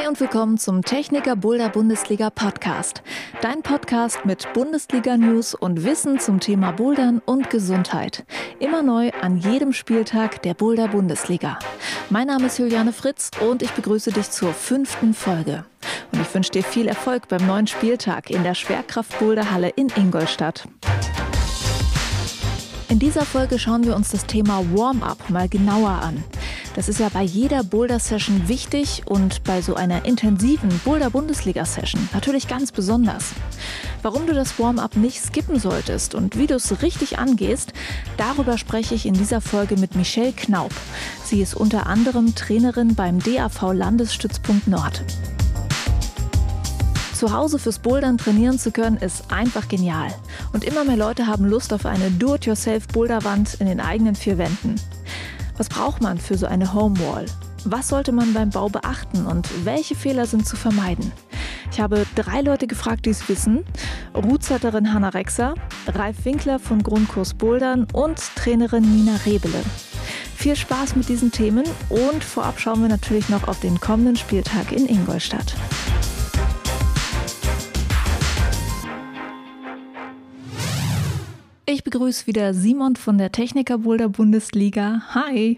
Hi und willkommen zum Techniker Boulder Bundesliga Podcast. Dein Podcast mit Bundesliga News und Wissen zum Thema Bouldern und Gesundheit. Immer neu an jedem Spieltag der Boulder Bundesliga. Mein Name ist Juliane Fritz und ich begrüße dich zur fünften Folge. Und ich wünsche dir viel Erfolg beim neuen Spieltag in der Schwerkraft Boulder Halle in Ingolstadt. In dieser Folge schauen wir uns das Thema Warm-up mal genauer an. Das ist ja bei jeder Boulder-Session wichtig und bei so einer intensiven Boulder-Bundesliga-Session natürlich ganz besonders. Warum du das Warm-up nicht skippen solltest und wie du es richtig angehst, darüber spreche ich in dieser Folge mit Michelle Knaub. Sie ist unter anderem Trainerin beim DAV Landesstützpunkt Nord. Zu Hause fürs Bouldern trainieren zu können, ist einfach genial. Und immer mehr Leute haben Lust auf eine Do-it-yourself-Boulderwand in den eigenen vier Wänden. Was braucht man für so eine Homewall? Was sollte man beim Bau beachten und welche Fehler sind zu vermeiden? Ich habe drei Leute gefragt, die es wissen. Rootsetterin Hanna Rexer, Ralf Winkler von Grundkurs Bouldern und Trainerin Nina Rebele. Viel Spaß mit diesen Themen und vorab schauen wir natürlich noch auf den kommenden Spieltag in Ingolstadt. Ich begrüße wieder Simon von der Techniker Boulder Bundesliga. Hi.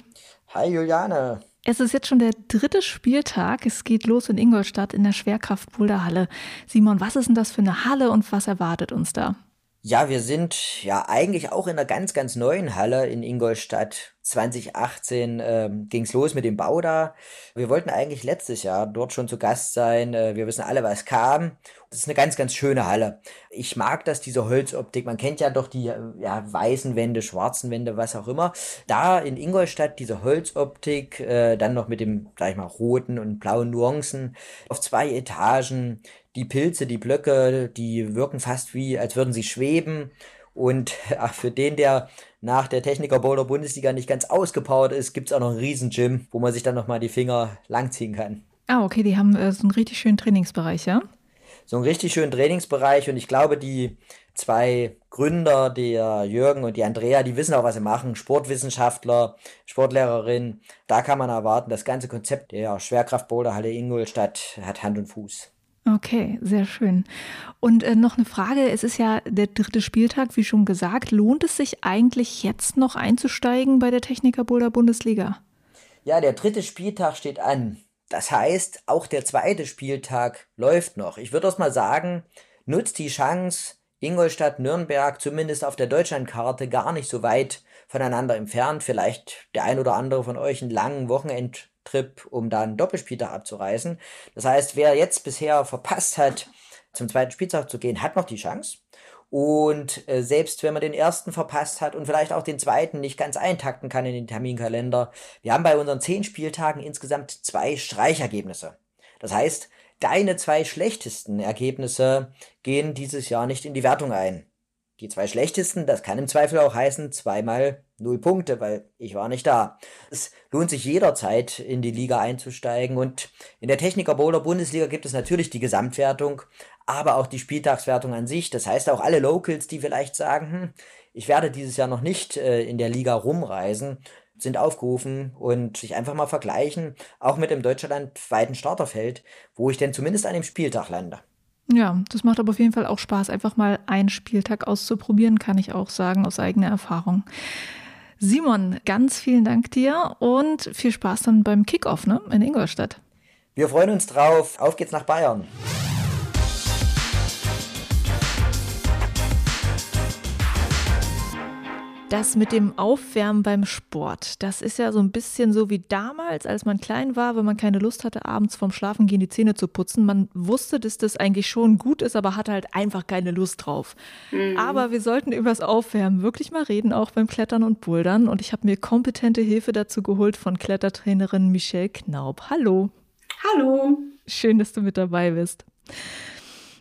Hi Juliane. Es ist jetzt schon der dritte Spieltag. Es geht los in Ingolstadt in der Schwerkraft Boulder Halle. Simon, was ist denn das für eine Halle und was erwartet uns da? Ja, wir sind ja eigentlich auch in einer ganz, ganz neuen Halle in Ingolstadt. 2018 ähm, ging es los mit dem Bau da. Wir wollten eigentlich letztes Jahr dort schon zu Gast sein. Äh, wir wissen alle, was kam. Das ist eine ganz, ganz schöne Halle. Ich mag das, diese Holzoptik. Man kennt ja doch die ja, weißen Wände, schwarzen Wände, was auch immer. Da in Ingolstadt diese Holzoptik, äh, dann noch mit dem, sag ich mal, roten und blauen Nuancen auf zwei Etagen die Pilze, die Blöcke, die wirken fast wie, als würden sie schweben. Und ach, für den, der nach der Techniker Boulder Bundesliga nicht ganz ausgepowert ist, gibt es auch noch einen riesen Gym, wo man sich dann nochmal die Finger langziehen kann. Ah, okay, die haben äh, so einen richtig schönen Trainingsbereich, ja? So einen richtig schönen Trainingsbereich und ich glaube, die zwei Gründer, der Jürgen und die Andrea, die wissen auch, was sie machen. Sportwissenschaftler, Sportlehrerin. Da kann man erwarten, das ganze Konzept der Schwerkraftboulderhalle Ingolstadt hat Hand und Fuß. Okay, sehr schön. Und äh, noch eine Frage, es ist ja der dritte Spieltag, wie schon gesagt. Lohnt es sich eigentlich jetzt noch einzusteigen bei der Techniker Boulder Bundesliga? Ja, der dritte Spieltag steht an. Das heißt, auch der zweite Spieltag läuft noch. Ich würde erst mal sagen, nutzt die Chance, Ingolstadt, Nürnberg, zumindest auf der Deutschlandkarte, gar nicht so weit voneinander entfernt. Vielleicht der ein oder andere von euch einen langen Wochenend Trip, um dann Doppelspieltag abzureißen. Das heißt, wer jetzt bisher verpasst hat, zum zweiten Spieltag zu gehen, hat noch die Chance. Und äh, selbst wenn man den ersten verpasst hat und vielleicht auch den zweiten nicht ganz eintakten kann in den Terminkalender, wir haben bei unseren zehn Spieltagen insgesamt zwei Streichergebnisse. Das heißt, deine zwei schlechtesten Ergebnisse gehen dieses Jahr nicht in die Wertung ein. Die zwei schlechtesten, das kann im Zweifel auch heißen, zweimal null Punkte, weil ich war nicht da. Es lohnt sich jederzeit in die Liga einzusteigen und in der Techniker Bowler Bundesliga gibt es natürlich die Gesamtwertung, aber auch die Spieltagswertung an sich. Das heißt auch alle Locals, die vielleicht sagen, hm, ich werde dieses Jahr noch nicht äh, in der Liga rumreisen, sind aufgerufen und sich einfach mal vergleichen, auch mit dem deutschlandweiten Starterfeld, wo ich denn zumindest an dem Spieltag lande. Ja, das macht aber auf jeden Fall auch Spaß, einfach mal einen Spieltag auszuprobieren, kann ich auch sagen, aus eigener Erfahrung. Simon, ganz vielen Dank dir und viel Spaß dann beim Kickoff ne, in Ingolstadt. Wir freuen uns drauf. Auf geht's nach Bayern. Das mit dem Aufwärmen beim Sport, das ist ja so ein bisschen so wie damals, als man klein war, wenn man keine Lust hatte, abends vorm Schlafengehen die Zähne zu putzen. Man wusste, dass das eigentlich schon gut ist, aber hatte halt einfach keine Lust drauf. Mhm. Aber wir sollten über das Aufwärmen wirklich mal reden, auch beim Klettern und Bouldern. Und ich habe mir kompetente Hilfe dazu geholt von Klettertrainerin Michelle Knaub. Hallo. Hallo. Schön, dass du mit dabei bist.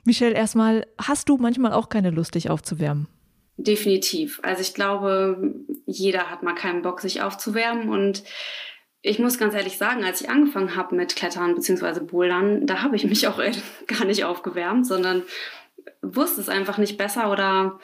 Michelle, erstmal, hast du manchmal auch keine Lust, dich aufzuwärmen? Definitiv. Also ich glaube, jeder hat mal keinen Bock, sich aufzuwärmen. Und ich muss ganz ehrlich sagen, als ich angefangen habe mit Klettern bzw. Bouldern, da habe ich mich auch gar nicht aufgewärmt, sondern wusste es einfach nicht besser oder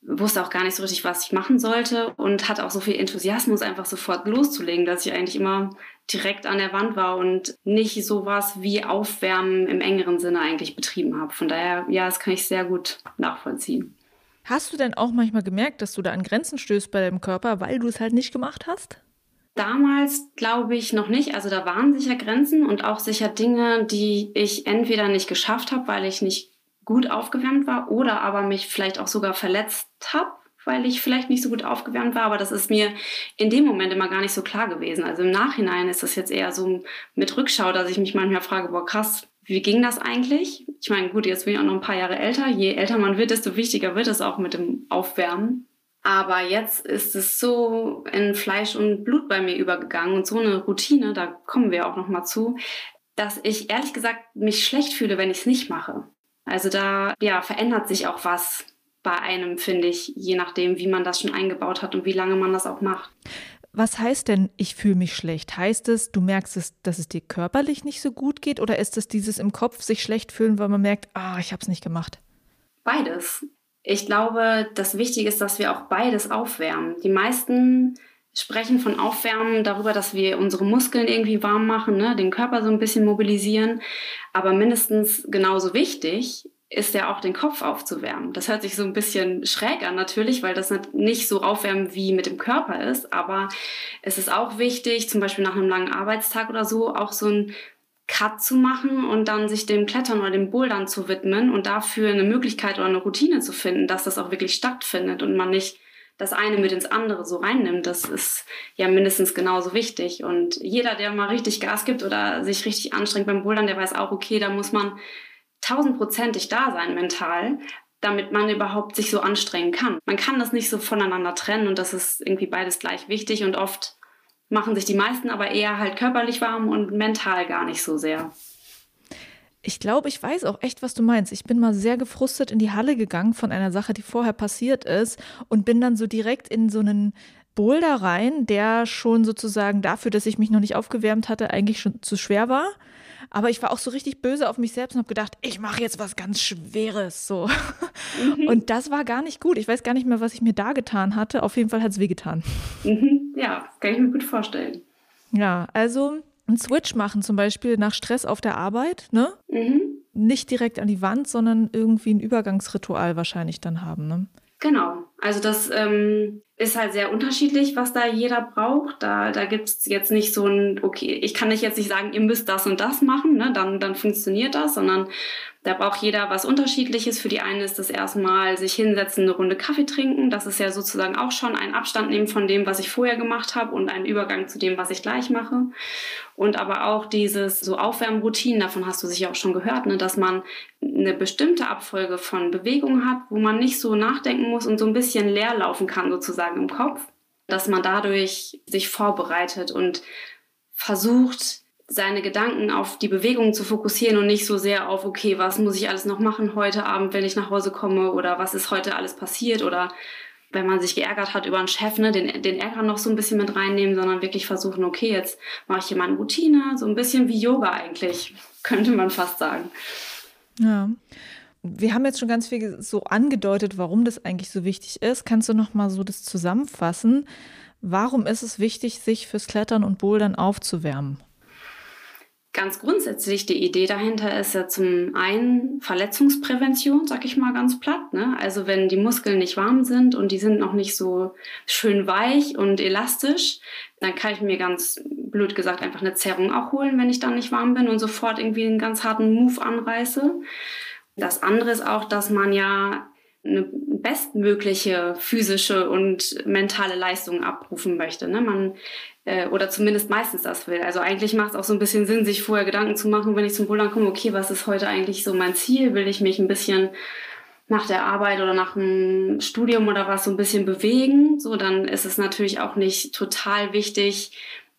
wusste auch gar nicht so richtig, was ich machen sollte und hatte auch so viel Enthusiasmus, einfach sofort loszulegen, dass ich eigentlich immer direkt an der Wand war und nicht sowas wie Aufwärmen im engeren Sinne eigentlich betrieben habe. Von daher, ja, das kann ich sehr gut nachvollziehen. Hast du denn auch manchmal gemerkt, dass du da an Grenzen stößt bei deinem Körper, weil du es halt nicht gemacht hast? Damals glaube ich noch nicht. Also da waren sicher Grenzen und auch sicher Dinge, die ich entweder nicht geschafft habe, weil ich nicht gut aufgewärmt war oder aber mich vielleicht auch sogar verletzt habe, weil ich vielleicht nicht so gut aufgewärmt war. Aber das ist mir in dem Moment immer gar nicht so klar gewesen. Also im Nachhinein ist das jetzt eher so mit Rückschau, dass ich mich manchmal frage, boah krass, wie ging das eigentlich? Ich meine, gut, jetzt bin ich auch noch ein paar Jahre älter. Je älter man wird, desto wichtiger wird es auch mit dem Aufwärmen. Aber jetzt ist es so in Fleisch und Blut bei mir übergegangen und so eine Routine, da kommen wir auch noch mal zu, dass ich ehrlich gesagt mich schlecht fühle, wenn ich es nicht mache. Also da ja, verändert sich auch was bei einem, finde ich, je nachdem, wie man das schon eingebaut hat und wie lange man das auch macht. Was heißt denn, ich fühle mich schlecht? Heißt es, du merkst es, dass es dir körperlich nicht so gut geht oder ist es dieses im Kopf sich schlecht fühlen, weil man merkt, ah, ich habe es nicht gemacht? Beides. Ich glaube, das Wichtige ist, dass wir auch beides aufwärmen. Die meisten sprechen von Aufwärmen darüber, dass wir unsere Muskeln irgendwie warm machen, ne, den Körper so ein bisschen mobilisieren. Aber mindestens genauso wichtig ist ja auch den Kopf aufzuwärmen. Das hört sich so ein bisschen schräg an natürlich, weil das nicht so aufwärmen wie mit dem Körper ist. Aber es ist auch wichtig, zum Beispiel nach einem langen Arbeitstag oder so, auch so ein Cut zu machen und dann sich dem Klettern oder dem Bouldern zu widmen und dafür eine Möglichkeit oder eine Routine zu finden, dass das auch wirklich stattfindet und man nicht das eine mit ins andere so reinnimmt, das ist ja mindestens genauso wichtig. Und jeder, der mal richtig Gas gibt oder sich richtig anstrengt beim Bouldern, der weiß auch, okay, da muss man tausendprozentig da sein mental, damit man überhaupt sich so anstrengen kann. Man kann das nicht so voneinander trennen und das ist irgendwie beides gleich wichtig und oft machen sich die meisten aber eher halt körperlich warm und mental gar nicht so sehr. Ich glaube, ich weiß auch echt, was du meinst. Ich bin mal sehr gefrustet in die Halle gegangen von einer Sache, die vorher passiert ist und bin dann so direkt in so einen Boulder rein, der schon sozusagen dafür, dass ich mich noch nicht aufgewärmt hatte, eigentlich schon zu schwer war. Aber ich war auch so richtig böse auf mich selbst und habe gedacht, ich mache jetzt was ganz Schweres. So. Mhm. Und das war gar nicht gut. Ich weiß gar nicht mehr, was ich mir da getan hatte. Auf jeden Fall hat es wehgetan. Mhm. Ja, kann ich mir gut vorstellen. Ja, also einen Switch machen, zum Beispiel nach Stress auf der Arbeit, ne? Mhm. Nicht direkt an die Wand, sondern irgendwie ein Übergangsritual wahrscheinlich dann haben, ne? Genau. Also das ähm, ist halt sehr unterschiedlich, was da jeder braucht. Da, da gibt es jetzt nicht so ein, okay, ich kann nicht jetzt nicht sagen, ihr müsst das und das machen, ne? dann, dann funktioniert das, sondern da braucht jeder was Unterschiedliches. Für die eine ist das erstmal sich hinsetzen, eine Runde Kaffee trinken. Das ist ja sozusagen auch schon ein Abstand nehmen von dem, was ich vorher gemacht habe und ein Übergang zu dem, was ich gleich mache. Und aber auch dieses so Aufwärmroutinen, davon hast du sicher auch schon gehört, ne, dass man eine bestimmte Abfolge von Bewegungen hat, wo man nicht so nachdenken muss und so ein bisschen leer laufen kann sozusagen im Kopf, dass man dadurch sich vorbereitet und versucht, seine Gedanken auf die Bewegung zu fokussieren und nicht so sehr auf, okay, was muss ich alles noch machen heute Abend, wenn ich nach Hause komme oder was ist heute alles passiert oder wenn man sich geärgert hat über einen Chef, ne, den, den Ärger noch so ein bisschen mit reinnehmen, sondern wirklich versuchen, okay, jetzt mache ich hier meine Routine, so ein bisschen wie Yoga eigentlich, könnte man fast sagen. Ja. Wir haben jetzt schon ganz viel so angedeutet, warum das eigentlich so wichtig ist. Kannst du noch mal so das zusammenfassen? Warum ist es wichtig, sich fürs Klettern und Bouldern aufzuwärmen? Ganz grundsätzlich die Idee dahinter ist ja zum einen Verletzungsprävention, sag ich mal ganz platt. Ne? Also wenn die Muskeln nicht warm sind und die sind noch nicht so schön weich und elastisch, dann kann ich mir ganz blöd gesagt einfach eine Zerrung auch holen, wenn ich dann nicht warm bin und sofort irgendwie einen ganz harten Move anreiße. Das andere ist auch, dass man ja eine bestmögliche physische und mentale Leistung abrufen möchte. Ne? Man äh, oder zumindest meistens das will. Also eigentlich macht es auch so ein bisschen Sinn, sich vorher Gedanken zu machen, wenn ich zum Bouldern komme, okay, was ist heute eigentlich so mein Ziel? Will ich mich ein bisschen nach der Arbeit oder nach dem Studium oder was so ein bisschen bewegen? So, dann ist es natürlich auch nicht total wichtig,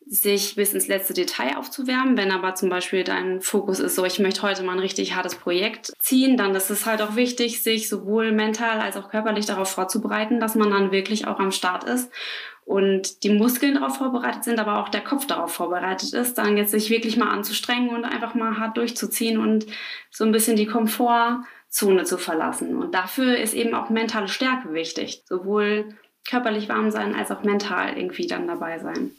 sich bis ins letzte Detail aufzuwärmen. Wenn aber zum Beispiel dein Fokus ist so, ich möchte heute mal ein richtig hartes Projekt ziehen, dann ist es halt auch wichtig, sich sowohl mental als auch körperlich darauf vorzubereiten, dass man dann wirklich auch am Start ist und die Muskeln darauf vorbereitet sind, aber auch der Kopf darauf vorbereitet ist, dann jetzt sich wirklich mal anzustrengen und einfach mal hart durchzuziehen und so ein bisschen die Komfortzone Zone zu verlassen. Und dafür ist eben auch mentale Stärke wichtig. Sowohl körperlich warm sein als auch mental irgendwie dann dabei sein.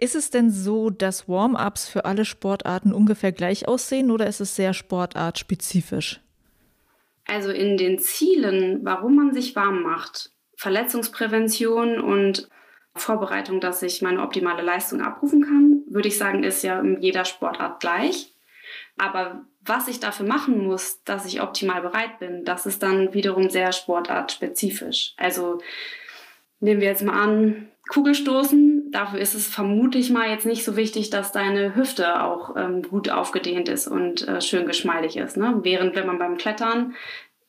Ist es denn so, dass Warm-ups für alle Sportarten ungefähr gleich aussehen oder ist es sehr sportartspezifisch? Also in den Zielen, warum man sich warm macht, Verletzungsprävention und Vorbereitung, dass ich meine optimale Leistung abrufen kann, würde ich sagen, ist ja in jeder Sportart gleich. Aber was ich dafür machen muss, dass ich optimal bereit bin, das ist dann wiederum sehr sportartspezifisch. Also nehmen wir jetzt mal an, Kugelstoßen. Dafür ist es vermutlich mal jetzt nicht so wichtig, dass deine Hüfte auch ähm, gut aufgedehnt ist und äh, schön geschmeidig ist. Ne? Während wenn man beim Klettern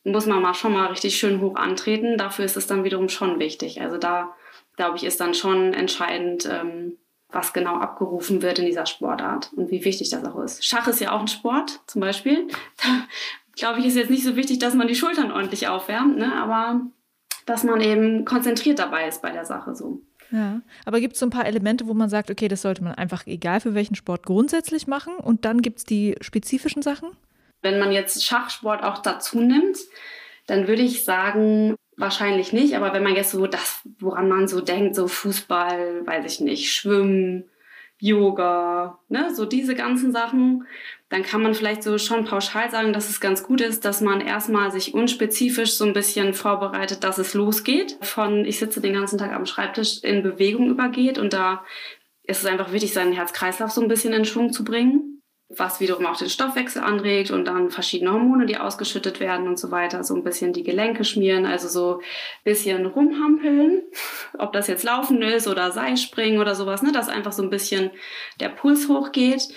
muss man mal schon mal richtig schön hoch antreten. Dafür ist es dann wiederum schon wichtig. Also da glaube ich, ist dann schon entscheidend, ähm, was genau abgerufen wird in dieser Sportart und wie wichtig das auch ist. Schach ist ja auch ein Sport zum Beispiel. Glaube ich, ist jetzt nicht so wichtig, dass man die Schultern ordentlich aufwärmt, ne? aber dass man eben konzentriert dabei ist bei der Sache so. Ja, aber gibt es so ein paar Elemente, wo man sagt, okay, das sollte man einfach egal für welchen Sport grundsätzlich machen und dann gibt es die spezifischen Sachen? Wenn man jetzt Schachsport auch dazu nimmt, dann würde ich sagen, wahrscheinlich nicht, aber wenn man jetzt so das, woran man so denkt, so Fußball, weiß ich nicht, Schwimmen, Yoga, ne, so diese ganzen Sachen, dann kann man vielleicht so schon pauschal sagen, dass es ganz gut ist, dass man erstmal sich unspezifisch so ein bisschen vorbereitet, dass es losgeht. Von ich sitze den ganzen Tag am Schreibtisch in Bewegung übergeht und da ist es einfach wichtig, seinen Herz-Kreislauf so ein bisschen in Schwung zu bringen was wiederum auch den Stoffwechsel anregt und dann verschiedene Hormone, die ausgeschüttet werden und so weiter, so ein bisschen die Gelenke schmieren, also so ein bisschen rumhampeln, ob das jetzt Laufen ist oder Seilspringen oder sowas, ne, dass einfach so ein bisschen der Puls hochgeht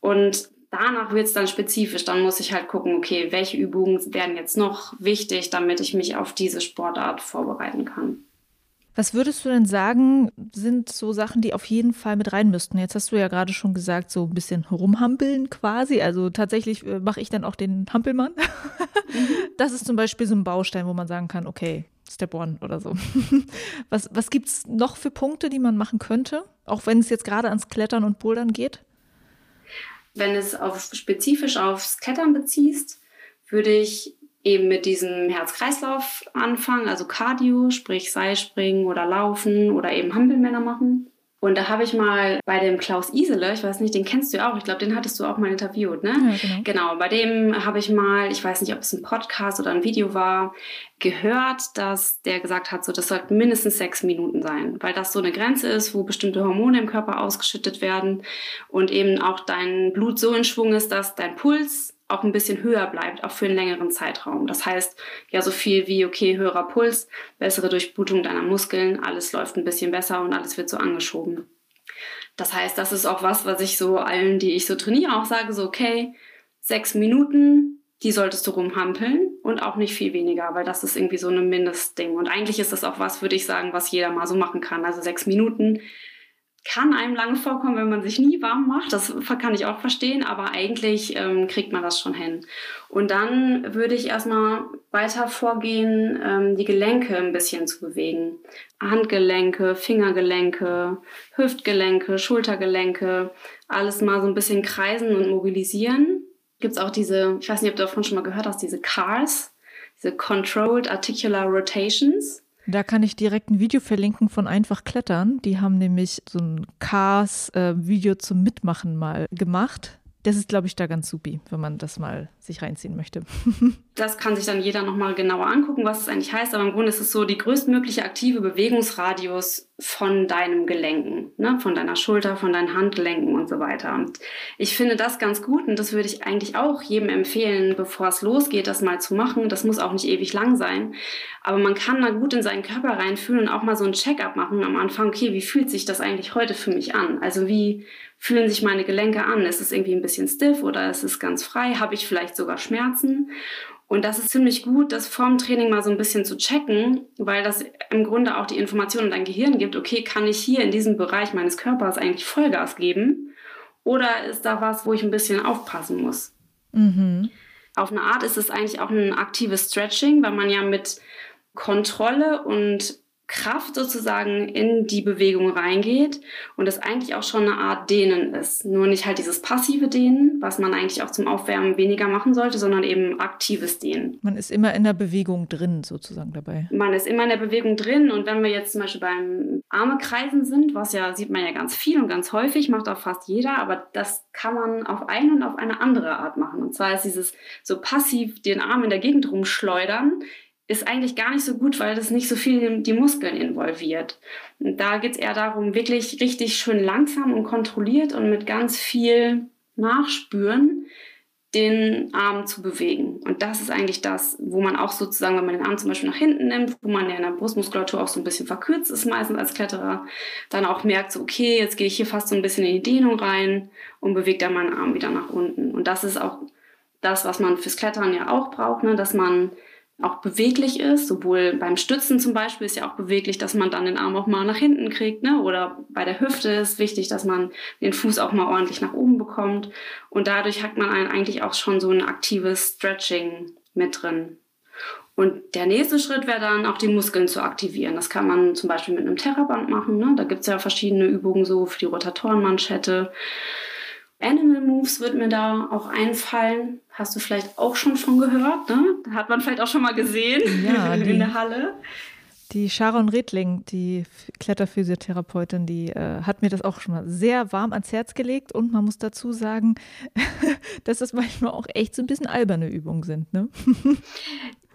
und danach wird es dann spezifisch, dann muss ich halt gucken, okay, welche Übungen werden jetzt noch wichtig, damit ich mich auf diese Sportart vorbereiten kann. Was würdest du denn sagen, sind so Sachen, die auf jeden Fall mit rein müssten? Jetzt hast du ja gerade schon gesagt, so ein bisschen rumhampeln quasi. Also tatsächlich äh, mache ich dann auch den Hampelmann. Mhm. Das ist zum Beispiel so ein Baustein, wo man sagen kann, okay, Step One oder so. Was, was gibt es noch für Punkte, die man machen könnte? Auch wenn es jetzt gerade ans Klettern und Bouldern geht? Wenn es auf, spezifisch aufs Klettern beziehst, würde ich eben mit diesem Herz-Kreislauf anfangen, also Cardio, sprich Seilspringen oder Laufen oder eben Hampelmänner machen. Und da habe ich mal bei dem Klaus Isele, ich weiß nicht, den kennst du ja auch, ich glaube, den hattest du auch mal interviewt, ne? Ja, genau. genau, bei dem habe ich mal, ich weiß nicht, ob es ein Podcast oder ein Video war, gehört, dass der gesagt hat, so das sollten mindestens sechs Minuten sein, weil das so eine Grenze ist, wo bestimmte Hormone im Körper ausgeschüttet werden und eben auch dein Blut so in Schwung ist, dass dein Puls auch ein bisschen höher bleibt, auch für einen längeren Zeitraum. Das heißt, ja, so viel wie, okay, höherer Puls, bessere Durchblutung deiner Muskeln, alles läuft ein bisschen besser und alles wird so angeschoben. Das heißt, das ist auch was, was ich so allen, die ich so trainiere, auch sage, so, okay, sechs Minuten, die solltest du rumhampeln und auch nicht viel weniger, weil das ist irgendwie so ein Mindestding. Und eigentlich ist das auch was, würde ich sagen, was jeder mal so machen kann. Also sechs Minuten kann einem lange vorkommen, wenn man sich nie warm macht. Das kann ich auch verstehen, aber eigentlich ähm, kriegt man das schon hin. Und dann würde ich erstmal weiter vorgehen, ähm, die Gelenke ein bisschen zu bewegen. Handgelenke, Fingergelenke, Hüftgelenke, Schultergelenke, alles mal so ein bisschen kreisen und mobilisieren. Gibt es auch diese, ich weiß nicht, ob du davon schon mal gehört hast, diese CARS, diese Controlled Articular Rotations. Da kann ich direkt ein Video verlinken von Einfach Klettern. Die haben nämlich so ein Cars-Video äh, zum Mitmachen mal gemacht das ist, glaube ich, da ganz supi, wenn man das mal sich reinziehen möchte. das kann sich dann jeder nochmal genauer angucken, was es eigentlich heißt. Aber im Grunde ist es so die größtmögliche aktive Bewegungsradius von deinem Gelenken, ne? von deiner Schulter, von deinen Handgelenken und so weiter. Und ich finde das ganz gut und das würde ich eigentlich auch jedem empfehlen, bevor es losgeht, das mal zu machen. Das muss auch nicht ewig lang sein. Aber man kann da gut in seinen Körper reinfühlen und auch mal so ein Check-up machen am Anfang. Okay, wie fühlt sich das eigentlich heute für mich an? Also wie fühlen sich meine Gelenke an? Ist es irgendwie ein bisschen stiff oder ist es ganz frei? Habe ich vielleicht sogar Schmerzen? Und das ist ziemlich gut, das vorm Training mal so ein bisschen zu checken, weil das im Grunde auch die Information in dein Gehirn gibt, okay, kann ich hier in diesem Bereich meines Körpers eigentlich Vollgas geben? Oder ist da was, wo ich ein bisschen aufpassen muss? Mhm. Auf eine Art ist es eigentlich auch ein aktives Stretching, weil man ja mit Kontrolle und Kraft sozusagen in die Bewegung reingeht und es eigentlich auch schon eine Art Dehnen ist. Nur nicht halt dieses passive Dehnen, was man eigentlich auch zum Aufwärmen weniger machen sollte, sondern eben aktives Dehnen. Man ist immer in der Bewegung drin sozusagen dabei. Man ist immer in der Bewegung drin und wenn wir jetzt zum Beispiel beim Armekreisen sind, was ja sieht man ja ganz viel und ganz häufig, macht auch fast jeder, aber das kann man auf eine und auf eine andere Art machen. Und zwar ist dieses so passiv den Arm in der Gegend rumschleudern, ist eigentlich gar nicht so gut, weil das nicht so viel die Muskeln involviert. Und da geht es eher darum, wirklich richtig schön langsam und kontrolliert und mit ganz viel Nachspüren den Arm zu bewegen. Und das ist eigentlich das, wo man auch sozusagen, wenn man den Arm zum Beispiel nach hinten nimmt, wo man ja in der Brustmuskulatur auch so ein bisschen verkürzt ist, meistens als Kletterer, dann auch merkt, so, okay, jetzt gehe ich hier fast so ein bisschen in die Dehnung rein und bewege dann meinen Arm wieder nach unten. Und das ist auch das, was man fürs Klettern ja auch braucht, ne? dass man auch beweglich ist. Sowohl beim Stützen zum Beispiel ist ja auch beweglich, dass man dann den Arm auch mal nach hinten kriegt. Ne? Oder bei der Hüfte ist wichtig, dass man den Fuß auch mal ordentlich nach oben bekommt. Und dadurch hat man eigentlich auch schon so ein aktives Stretching mit drin. Und der nächste Schritt wäre dann auch die Muskeln zu aktivieren. Das kann man zum Beispiel mit einem Terraband machen. Ne? Da gibt es ja verschiedene Übungen so für die Rotatorenmanschette. Animal Moves wird mir da auch einfallen. Hast du vielleicht auch schon von gehört, ne? Hat man vielleicht auch schon mal gesehen ja, die, in der Halle. Die Sharon Redling, die Kletterphysiotherapeutin, die äh, hat mir das auch schon mal sehr warm ans Herz gelegt und man muss dazu sagen, dass das manchmal auch echt so ein bisschen alberne Übungen sind. Ne?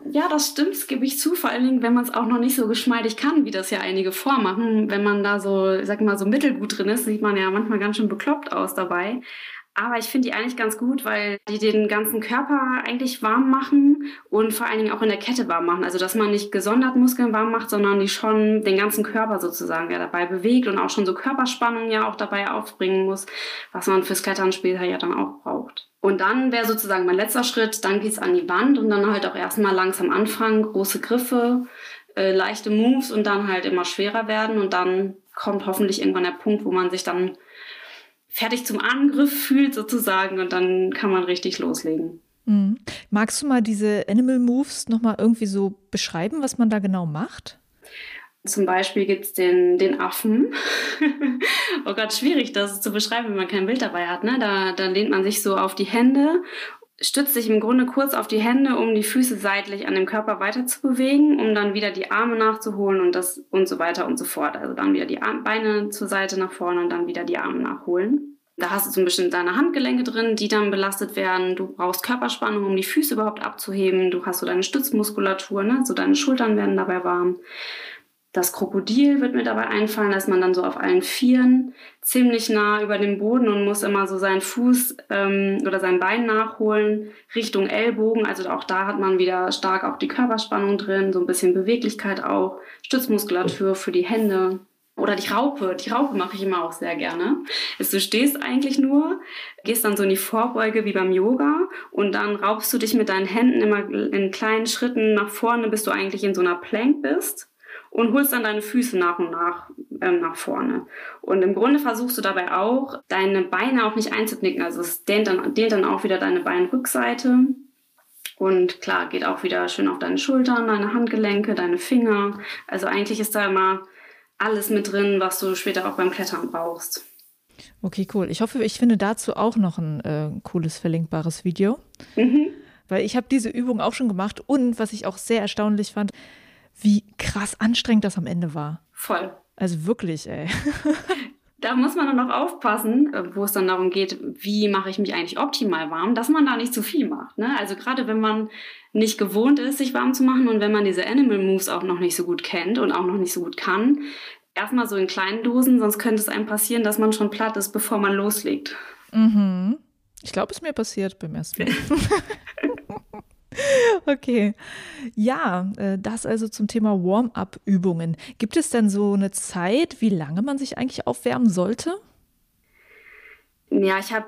Ja, das stimmt, das gebe ich zu. Vor allen Dingen, wenn man es auch noch nicht so geschmeidig kann, wie das ja einige vormachen. Wenn man da so, sag mal, so mittelgut drin ist, sieht man ja manchmal ganz schön bekloppt aus dabei. Aber ich finde die eigentlich ganz gut, weil die den ganzen Körper eigentlich warm machen und vor allen Dingen auch in der Kette warm machen. Also, dass man nicht gesondert Muskeln warm macht, sondern die schon den ganzen Körper sozusagen ja dabei bewegt und auch schon so Körperspannung ja auch dabei aufbringen muss, was man fürs Klettern später ja dann auch braucht. Und dann wäre sozusagen mein letzter Schritt, dann geht's an die Wand und dann halt auch erstmal langsam anfangen, große Griffe, äh, leichte Moves und dann halt immer schwerer werden und dann kommt hoffentlich irgendwann der Punkt, wo man sich dann fertig zum Angriff fühlt sozusagen und dann kann man richtig loslegen. Mhm. Magst du mal diese Animal Moves nochmal irgendwie so beschreiben, was man da genau macht? Zum Beispiel gibt es den, den Affen. oh Gott, schwierig, das zu beschreiben, wenn man kein Bild dabei hat. Ne? Da, da lehnt man sich so auf die Hände, stützt sich im Grunde kurz auf die Hände, um die Füße seitlich an dem Körper weiter zu bewegen, um dann wieder die Arme nachzuholen und das und so weiter und so fort. Also dann wieder die Beine zur Seite nach vorne und dann wieder die Arme nachholen. Da hast du zum Beispiel deine Handgelenke drin, die dann belastet werden. Du brauchst Körperspannung, um die Füße überhaupt abzuheben. Du hast so deine Stützmuskulatur, ne? so deine Schultern werden dabei warm. Das Krokodil wird mir dabei einfallen, dass man dann so auf allen Vieren ziemlich nah über dem Boden und muss immer so seinen Fuß ähm, oder sein Bein nachholen Richtung Ellbogen. Also auch da hat man wieder stark auch die Körperspannung drin, so ein bisschen Beweglichkeit auch, Stützmuskulatur für die Hände. Oder die Raupe. Die Raupe mache ich immer auch sehr gerne. Ist, du stehst eigentlich nur, gehst dann so in die Vorbeuge wie beim Yoga und dann raubst du dich mit deinen Händen immer in kleinen Schritten nach vorne, bis du eigentlich in so einer Plank bist und holst dann deine Füße nach und nach äh, nach vorne. Und im Grunde versuchst du dabei auch, deine Beine auch nicht einzuknicken. Also es dehnt dann, dehnt dann auch wieder deine Beinrückseite. Und klar, geht auch wieder schön auf deine Schultern, deine Handgelenke, deine Finger. Also eigentlich ist da immer alles mit drin, was du später auch beim Klettern brauchst. Okay, cool. Ich hoffe, ich finde dazu auch noch ein äh, cooles verlinkbares Video. Mhm. Weil ich habe diese Übung auch schon gemacht und was ich auch sehr erstaunlich fand, wie krass anstrengend das am Ende war. Voll. Also wirklich, ey. Da muss man dann auch aufpassen, äh, wo es dann darum geht, wie mache ich mich eigentlich optimal warm, dass man da nicht zu viel macht. Ne? Also gerade wenn man nicht gewohnt ist, sich warm zu machen und wenn man diese Animal Moves auch noch nicht so gut kennt und auch noch nicht so gut kann, erstmal so in kleinen Dosen, sonst könnte es einem passieren, dass man schon platt ist, bevor man loslegt. Mhm. Ich glaube, es ist mir passiert beim ersten Mal. Okay. Ja, äh, das also zum Thema Warm-up-Übungen. Gibt es denn so eine Zeit, wie lange man sich eigentlich aufwärmen sollte? Ja, ich habe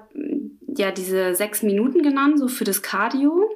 ja diese sechs Minuten genannt, so für das Cardio.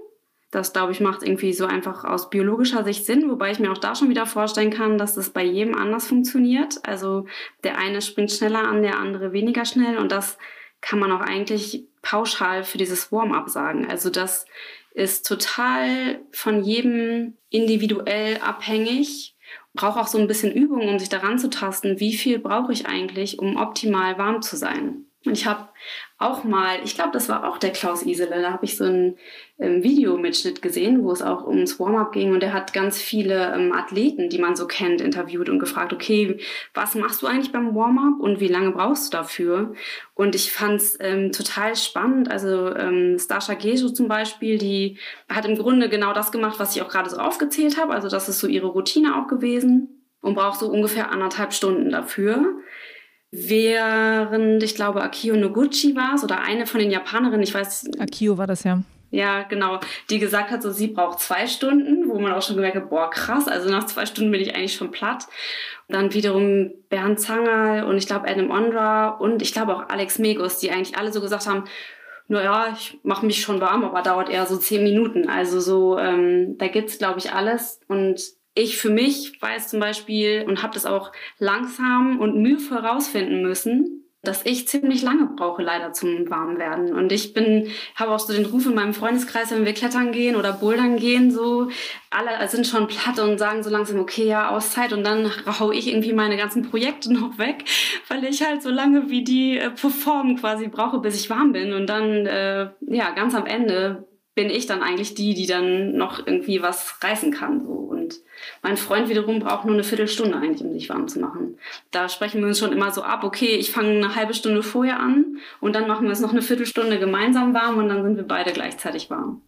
Das, glaube ich, macht irgendwie so einfach aus biologischer Sicht Sinn, wobei ich mir auch da schon wieder vorstellen kann, dass das bei jedem anders funktioniert. Also der eine springt schneller an, der andere weniger schnell und das kann man auch eigentlich pauschal für dieses Warm-up sagen. Also das ist total von jedem individuell abhängig braucht auch so ein bisschen Übung, um sich daran zu tasten, wie viel brauche ich eigentlich, um optimal warm zu sein. Und ich habe auch mal, ich glaube, das war auch der Klaus Isele, da habe ich so einen ähm, Videomitschnitt gesehen, wo es auch ums Warm-up ging und er hat ganz viele ähm, Athleten, die man so kennt, interviewt und gefragt, okay, was machst du eigentlich beim Warm-up und wie lange brauchst du dafür? Und ich fand es ähm, total spannend. Also ähm, Stasha Gejo zum Beispiel, die hat im Grunde genau das gemacht, was ich auch gerade so aufgezählt habe. Also das ist so ihre Routine auch gewesen und braucht so ungefähr anderthalb Stunden dafür. Während, ich glaube, Akio Noguchi war es oder eine von den Japanerinnen, ich weiß. Akio war das ja. Ja, genau, die gesagt hat, so sie braucht zwei Stunden, wo man auch schon gemerkt hat, boah, krass, also nach zwei Stunden bin ich eigentlich schon platt. Und dann wiederum Bernd Zangerl und ich glaube Adam Ondra und ich glaube auch Alex Megos, die eigentlich alle so gesagt haben, naja, ich mache mich schon warm, aber dauert eher so zehn Minuten. Also so, ähm, da gibt's glaube ich, alles. Und ich für mich weiß zum Beispiel und habe das auch langsam und mühevoll rausfinden müssen, dass ich ziemlich lange brauche leider zum Warmwerden. Und ich bin, habe auch so den Ruf in meinem Freundeskreis, wenn wir klettern gehen oder bouldern gehen, so alle sind schon platt und sagen so langsam, okay, ja, Auszeit. Und dann hau ich irgendwie meine ganzen Projekte noch weg, weil ich halt so lange wie die äh, performen quasi brauche, bis ich warm bin. Und dann, äh, ja, ganz am Ende bin ich dann eigentlich die, die dann noch irgendwie was reißen kann. So. Und mein Freund wiederum braucht nur eine Viertelstunde eigentlich, um sich warm zu machen. Da sprechen wir uns schon immer so ab, okay, ich fange eine halbe Stunde vorher an und dann machen wir es noch eine Viertelstunde gemeinsam warm und dann sind wir beide gleichzeitig warm.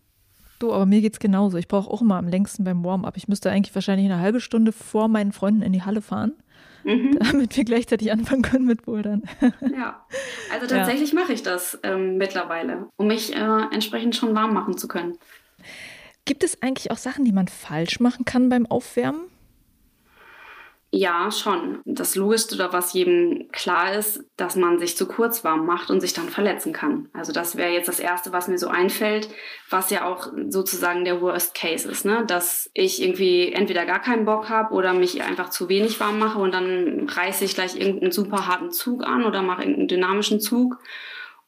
Du, aber mir geht's genauso. Ich brauche auch immer am längsten beim Warm-up. Ich müsste eigentlich wahrscheinlich eine halbe Stunde vor meinen Freunden in die Halle fahren mhm. damit wir gleichzeitig anfangen können mit Bouldern. ja, also tatsächlich ja. mache ich das ähm, mittlerweile, um mich äh, entsprechend schon warm machen zu können. Gibt es eigentlich auch Sachen, die man falsch machen kann beim Aufwärmen? Ja, schon. Das Logischste oder was jedem klar ist, dass man sich zu kurz warm macht und sich dann verletzen kann. Also das wäre jetzt das Erste, was mir so einfällt, was ja auch sozusagen der Worst Case ist, ne? dass ich irgendwie entweder gar keinen Bock habe oder mich einfach zu wenig warm mache und dann reiße ich gleich irgendeinen super harten Zug an oder mache irgendeinen dynamischen Zug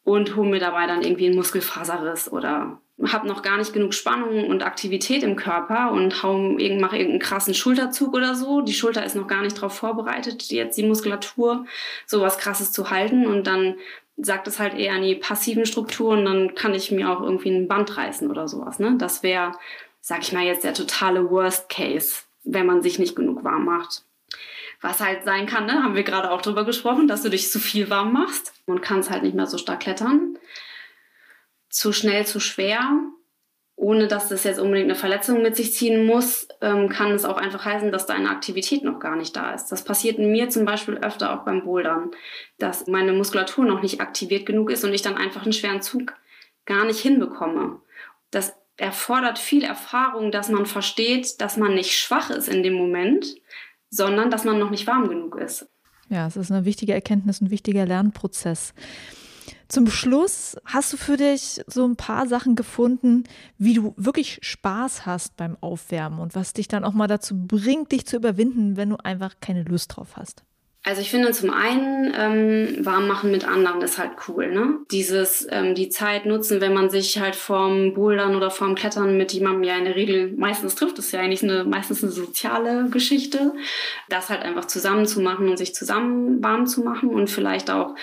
und hole mir dabei dann irgendwie einen Muskelfaserriss oder habe noch gar nicht genug Spannung und Aktivität im Körper und hau, mache irgendeinen krassen Schulterzug oder so. Die Schulter ist noch gar nicht darauf vorbereitet, jetzt die Muskulatur sowas krasses zu halten und dann sagt es halt eher an die passiven Strukturen, dann kann ich mir auch irgendwie ein Band reißen oder sowas. Ne? Das wäre, sag ich mal jetzt, der totale Worst Case, wenn man sich nicht genug warm macht. Was halt sein kann, ne, haben wir gerade auch drüber gesprochen, dass du dich zu viel warm machst und kannst halt nicht mehr so stark klettern zu schnell, zu schwer, ohne dass das jetzt unbedingt eine Verletzung mit sich ziehen muss, ähm, kann es auch einfach heißen, dass deine Aktivität noch gar nicht da ist. Das passiert mir zum Beispiel öfter auch beim Bouldern, dass meine Muskulatur noch nicht aktiviert genug ist und ich dann einfach einen schweren Zug gar nicht hinbekomme. Das erfordert viel Erfahrung, dass man versteht, dass man nicht schwach ist in dem Moment, sondern dass man noch nicht warm genug ist. Ja, es ist eine wichtige Erkenntnis, ein wichtiger Lernprozess. Zum Schluss hast du für dich so ein paar Sachen gefunden, wie du wirklich Spaß hast beim Aufwärmen und was dich dann auch mal dazu bringt, dich zu überwinden, wenn du einfach keine Lust drauf hast. Also ich finde zum einen ähm, warm machen mit anderen ist halt cool, ne? Dieses ähm, die Zeit nutzen, wenn man sich halt vorm Bouldern oder vorm Klettern mit jemandem ja in der Regel meistens trifft, ist ja eigentlich eine meistens eine soziale Geschichte, das halt einfach zusammen zu machen und sich zusammen warm zu machen und vielleicht auch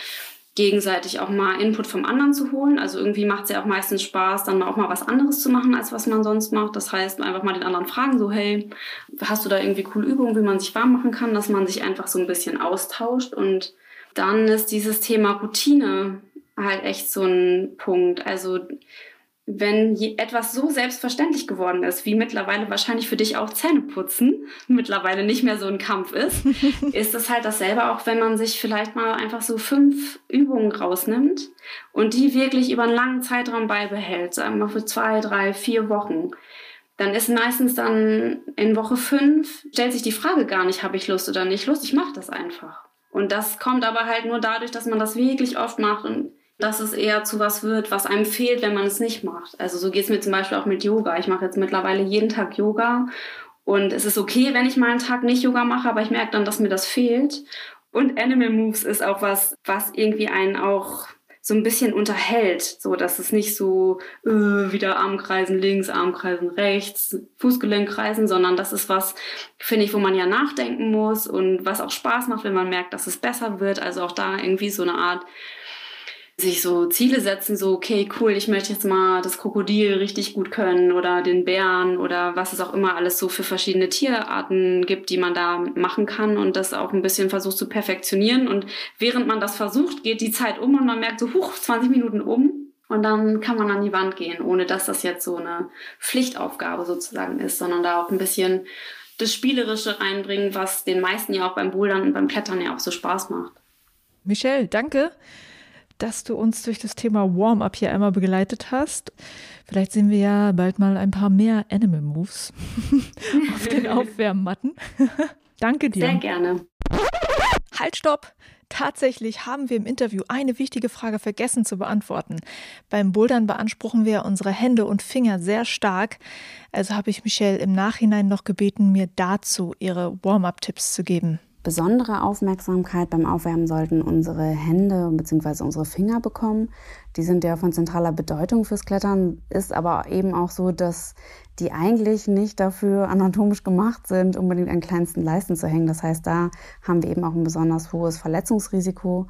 gegenseitig auch mal Input vom anderen zu holen. Also irgendwie macht es ja auch meistens Spaß, dann auch mal was anderes zu machen, als was man sonst macht. Das heißt, einfach mal den anderen fragen, so, hey, hast du da irgendwie coole Übungen, wie man sich warm machen kann, dass man sich einfach so ein bisschen austauscht. Und dann ist dieses Thema Routine halt echt so ein Punkt. Also wenn etwas so selbstverständlich geworden ist, wie mittlerweile wahrscheinlich für dich auch Zähneputzen mittlerweile nicht mehr so ein Kampf ist, ist es halt dasselbe auch, wenn man sich vielleicht mal einfach so fünf Übungen rausnimmt und die wirklich über einen langen Zeitraum beibehält, sagen wir für zwei, drei, vier Wochen. Dann ist meistens dann in Woche fünf, stellt sich die Frage gar nicht, habe ich Lust oder nicht Lust, ich mache das einfach. Und das kommt aber halt nur dadurch, dass man das wirklich oft macht und dass es eher zu was wird, was einem fehlt, wenn man es nicht macht. Also so geht es mir zum Beispiel auch mit Yoga. Ich mache jetzt mittlerweile jeden Tag Yoga und es ist okay, wenn ich mal einen Tag nicht Yoga mache, aber ich merke dann, dass mir das fehlt. Und Animal Moves ist auch was, was irgendwie einen auch so ein bisschen unterhält, so dass es nicht so äh, wieder Armkreisen links, Armkreisen rechts, Fußgelenkkreisen, sondern das ist was, finde ich, wo man ja nachdenken muss und was auch Spaß macht, wenn man merkt, dass es besser wird. Also auch da irgendwie so eine Art sich so Ziele setzen, so, okay, cool, ich möchte jetzt mal das Krokodil richtig gut können oder den Bären oder was es auch immer alles so für verschiedene Tierarten gibt, die man da machen kann und das auch ein bisschen versucht zu perfektionieren. Und während man das versucht, geht die Zeit um und man merkt so, huch, 20 Minuten um. Und dann kann man an die Wand gehen, ohne dass das jetzt so eine Pflichtaufgabe sozusagen ist, sondern da auch ein bisschen das Spielerische reinbringen, was den meisten ja auch beim Bouldern und beim Klettern ja auch so Spaß macht. Michelle, danke dass du uns durch das Thema Warm-up hier einmal begleitet hast. Vielleicht sehen wir ja bald mal ein paar mehr Animal Moves auf den Aufwärmmatten. Danke dir. Sehr gerne. Halt, stopp! Tatsächlich haben wir im Interview eine wichtige Frage vergessen zu beantworten. Beim Bouldern beanspruchen wir unsere Hände und Finger sehr stark. Also habe ich Michelle im Nachhinein noch gebeten, mir dazu ihre Warm-up-Tipps zu geben. Besondere Aufmerksamkeit beim Aufwärmen sollten unsere Hände bzw. unsere Finger bekommen. Die sind ja von zentraler Bedeutung fürs Klettern, ist aber eben auch so, dass die eigentlich nicht dafür anatomisch gemacht sind, unbedingt an kleinsten Leisten zu hängen. Das heißt, da haben wir eben auch ein besonders hohes Verletzungsrisiko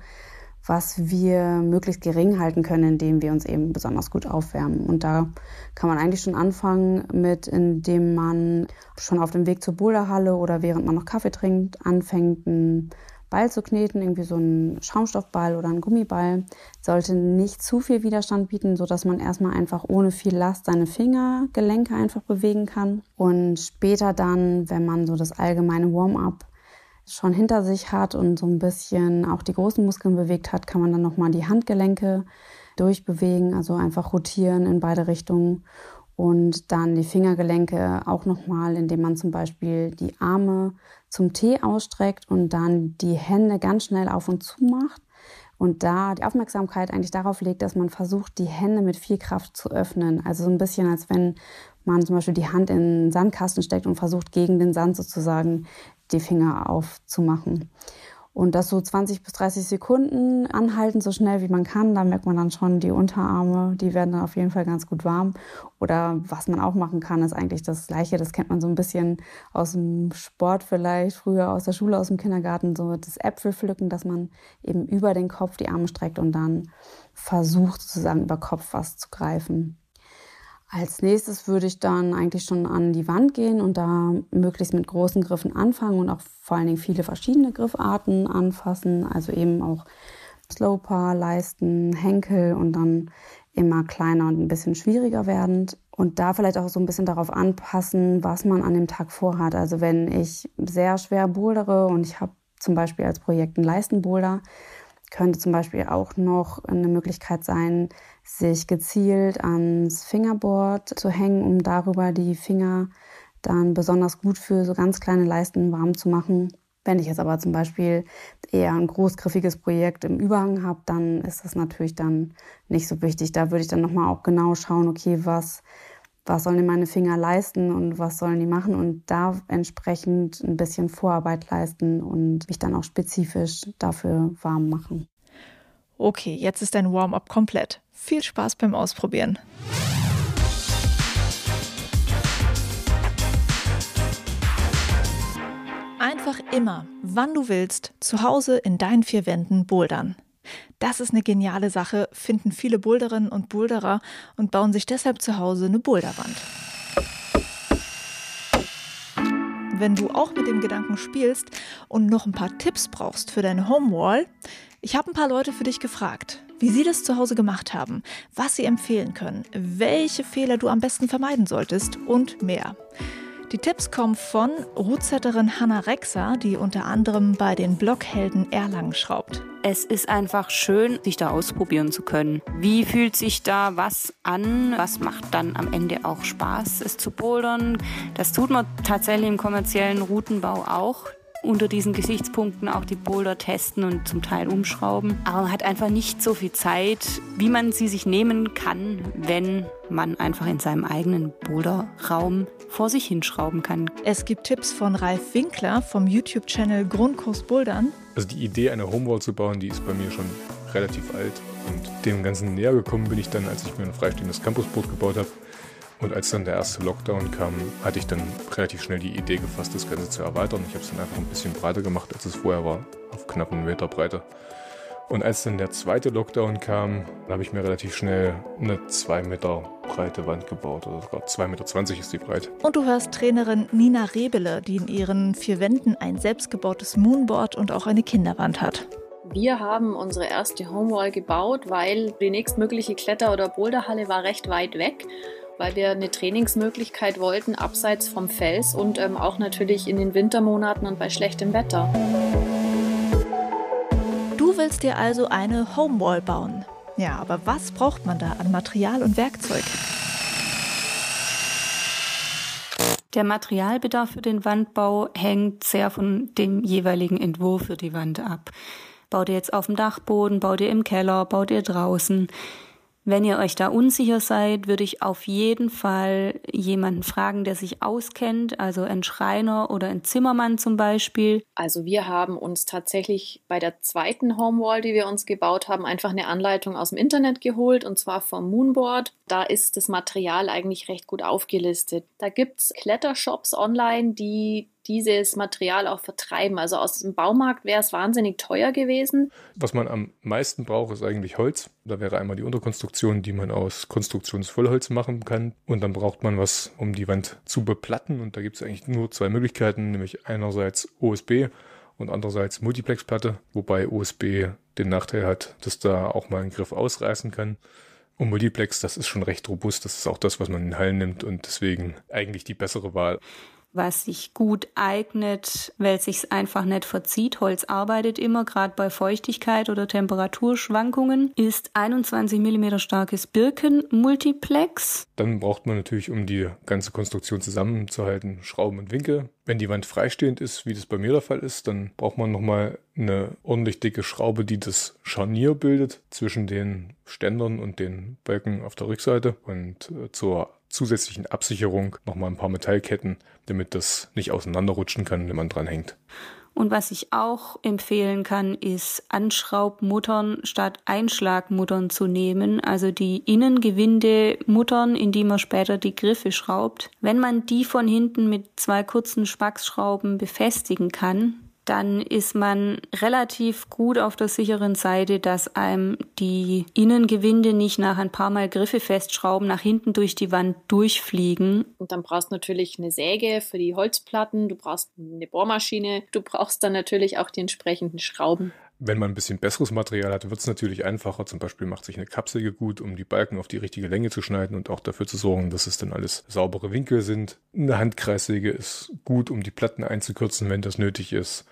was wir möglichst gering halten können, indem wir uns eben besonders gut aufwärmen. Und da kann man eigentlich schon anfangen mit, indem man schon auf dem Weg zur Boulderhalle oder während man noch Kaffee trinkt, anfängt, einen Ball zu kneten, irgendwie so einen Schaumstoffball oder einen Gummiball. Sollte nicht zu viel Widerstand bieten, so dass man erstmal einfach ohne viel Last seine Fingergelenke einfach bewegen kann. Und später dann, wenn man so das allgemeine Warm-up schon hinter sich hat und so ein bisschen auch die großen Muskeln bewegt hat, kann man dann nochmal die Handgelenke durchbewegen, also einfach rotieren in beide Richtungen und dann die Fingergelenke auch nochmal, indem man zum Beispiel die Arme zum T ausstreckt und dann die Hände ganz schnell auf und zu macht und da die Aufmerksamkeit eigentlich darauf legt, dass man versucht, die Hände mit viel Kraft zu öffnen. Also so ein bisschen, als wenn man zum Beispiel die Hand in den Sandkasten steckt und versucht, gegen den Sand sozusagen die Finger aufzumachen. Und das so 20 bis 30 Sekunden anhalten, so schnell wie man kann. Da merkt man dann schon, die Unterarme, die werden dann auf jeden Fall ganz gut warm. Oder was man auch machen kann, ist eigentlich das Gleiche. Das kennt man so ein bisschen aus dem Sport vielleicht, früher aus der Schule, aus dem Kindergarten, so das Äpfelpflücken, dass man eben über den Kopf die Arme streckt und dann versucht, sozusagen über Kopf was zu greifen. Als nächstes würde ich dann eigentlich schon an die Wand gehen und da möglichst mit großen Griffen anfangen und auch vor allen Dingen viele verschiedene Griffarten anfassen, also eben auch Sloper, Leisten, Henkel und dann immer kleiner und ein bisschen schwieriger werdend. Und da vielleicht auch so ein bisschen darauf anpassen, was man an dem Tag vorhat. Also wenn ich sehr schwer bouldere und ich habe zum Beispiel als Projekt einen Leistenboulder, könnte zum Beispiel auch noch eine Möglichkeit sein, sich gezielt ans Fingerboard zu hängen, um darüber die Finger dann besonders gut für so ganz kleine Leisten warm zu machen. Wenn ich jetzt aber zum Beispiel eher ein großgriffiges Projekt im Überhang habe, dann ist das natürlich dann nicht so wichtig. Da würde ich dann nochmal auch genau schauen, okay, was, was sollen meine Finger leisten und was sollen die machen und da entsprechend ein bisschen Vorarbeit leisten und mich dann auch spezifisch dafür warm machen. Okay, jetzt ist dein Warm-up komplett. Viel Spaß beim Ausprobieren. Einfach immer, wann du willst, zu Hause in deinen vier Wänden bouldern. Das ist eine geniale Sache, finden viele Boulderinnen und Boulderer und bauen sich deshalb zu Hause eine Boulderwand. Wenn du auch mit dem Gedanken spielst und noch ein paar Tipps brauchst für deine Homewall, ich habe ein paar Leute für dich gefragt, wie sie das zu Hause gemacht haben, was sie empfehlen können, welche Fehler du am besten vermeiden solltest und mehr. Die Tipps kommen von Rootsetterin Hanna Rexer, die unter anderem bei den Blockhelden Erlangen schraubt. Es ist einfach schön, sich da ausprobieren zu können. Wie fühlt sich da was an? Was macht dann am Ende auch Spaß, es zu bouldern? Das tut man tatsächlich im kommerziellen Routenbau auch unter diesen Gesichtspunkten auch die Boulder testen und zum Teil umschrauben. Aber man hat einfach nicht so viel Zeit, wie man sie sich nehmen kann, wenn man einfach in seinem eigenen Boulderraum vor sich hinschrauben kann. Es gibt Tipps von Ralf Winkler vom YouTube-Channel Grundkurs Bouldern. Also die Idee, eine Homewall zu bauen, die ist bei mir schon relativ alt. Und dem Ganzen näher gekommen bin ich dann, als ich mir ein freistehendes Campusboot gebaut habe. Und als dann der erste Lockdown kam, hatte ich dann relativ schnell die Idee gefasst, das Ganze zu erweitern. Ich habe es dann einfach ein bisschen breiter gemacht, als es vorher war, auf knapp einen Meter Breite. Und als dann der zweite Lockdown kam, habe ich mir relativ schnell eine 2 Meter breite Wand gebaut. Oder sogar 2,20 Meter ist die breit. Und du hörst Trainerin Nina Rebele, die in ihren vier Wänden ein selbstgebautes Moonboard und auch eine Kinderwand hat. Wir haben unsere erste Homewall gebaut, weil die nächstmögliche Kletter- oder Boulderhalle war recht weit weg, weil wir eine Trainingsmöglichkeit wollten, abseits vom Fels und ähm, auch natürlich in den Wintermonaten und bei schlechtem Wetter. Du willst dir also eine Homewall bauen. Ja, aber was braucht man da an Material und Werkzeug? Der Materialbedarf für den Wandbau hängt sehr von dem jeweiligen Entwurf für die Wand ab. Baut ihr jetzt auf dem Dachboden, baut ihr im Keller, baut ihr draußen? Wenn ihr euch da unsicher seid, würde ich auf jeden Fall jemanden fragen, der sich auskennt, also ein Schreiner oder ein Zimmermann zum Beispiel. Also wir haben uns tatsächlich bei der zweiten Homewall, die wir uns gebaut haben, einfach eine Anleitung aus dem Internet geholt und zwar vom Moonboard. Da ist das Material eigentlich recht gut aufgelistet. Da gibt es Klettershops online, die dieses Material auch vertreiben. Also aus dem Baumarkt wäre es wahnsinnig teuer gewesen. Was man am meisten braucht, ist eigentlich Holz. Da wäre einmal die Unterkonstruktion, die man aus Konstruktionsvollholz machen kann. Und dann braucht man was, um die Wand zu beplatten. Und da gibt es eigentlich nur zwei Möglichkeiten, nämlich einerseits OSB und andererseits Multiplexplatte, wobei OSB den Nachteil hat, dass da auch mal ein Griff ausreißen kann. Und Multiplex, das ist schon recht robust. Das ist auch das, was man in Hallen nimmt und deswegen eigentlich die bessere Wahl was sich gut eignet, weil es sich einfach nicht verzieht. Holz arbeitet immer, gerade bei Feuchtigkeit oder Temperaturschwankungen, ist 21 mm starkes Birkenmultiplex. Dann braucht man natürlich, um die ganze Konstruktion zusammenzuhalten, Schrauben und Winkel. Wenn die Wand freistehend ist, wie das bei mir der Fall ist, dann braucht man nochmal eine ordentlich dicke Schraube, die das Scharnier bildet zwischen den Ständern und den Balken auf der Rückseite. Und äh, zur zusätzlichen Absicherung nochmal ein paar Metallketten, damit das nicht auseinanderrutschen kann, wenn man dran hängt. Und was ich auch empfehlen kann, ist Anschraubmuttern statt Einschlagmuttern zu nehmen, also die Innengewinde-Muttern, in die man später die Griffe schraubt. Wenn man die von hinten mit zwei kurzen Spacksschrauben befestigen kann, dann ist man relativ gut auf der sicheren Seite, dass einem die Innengewinde nicht nach ein paar Mal Griffe festschrauben, nach hinten durch die Wand durchfliegen. Und dann brauchst du natürlich eine Säge für die Holzplatten, du brauchst eine Bohrmaschine, du brauchst dann natürlich auch die entsprechenden Schrauben. Wenn man ein bisschen besseres Material hat, wird es natürlich einfacher. Zum Beispiel macht sich eine Kapsel gut, um die Balken auf die richtige Länge zu schneiden und auch dafür zu sorgen, dass es dann alles saubere Winkel sind. Eine Handkreissäge ist gut, um die Platten einzukürzen, wenn das nötig ist.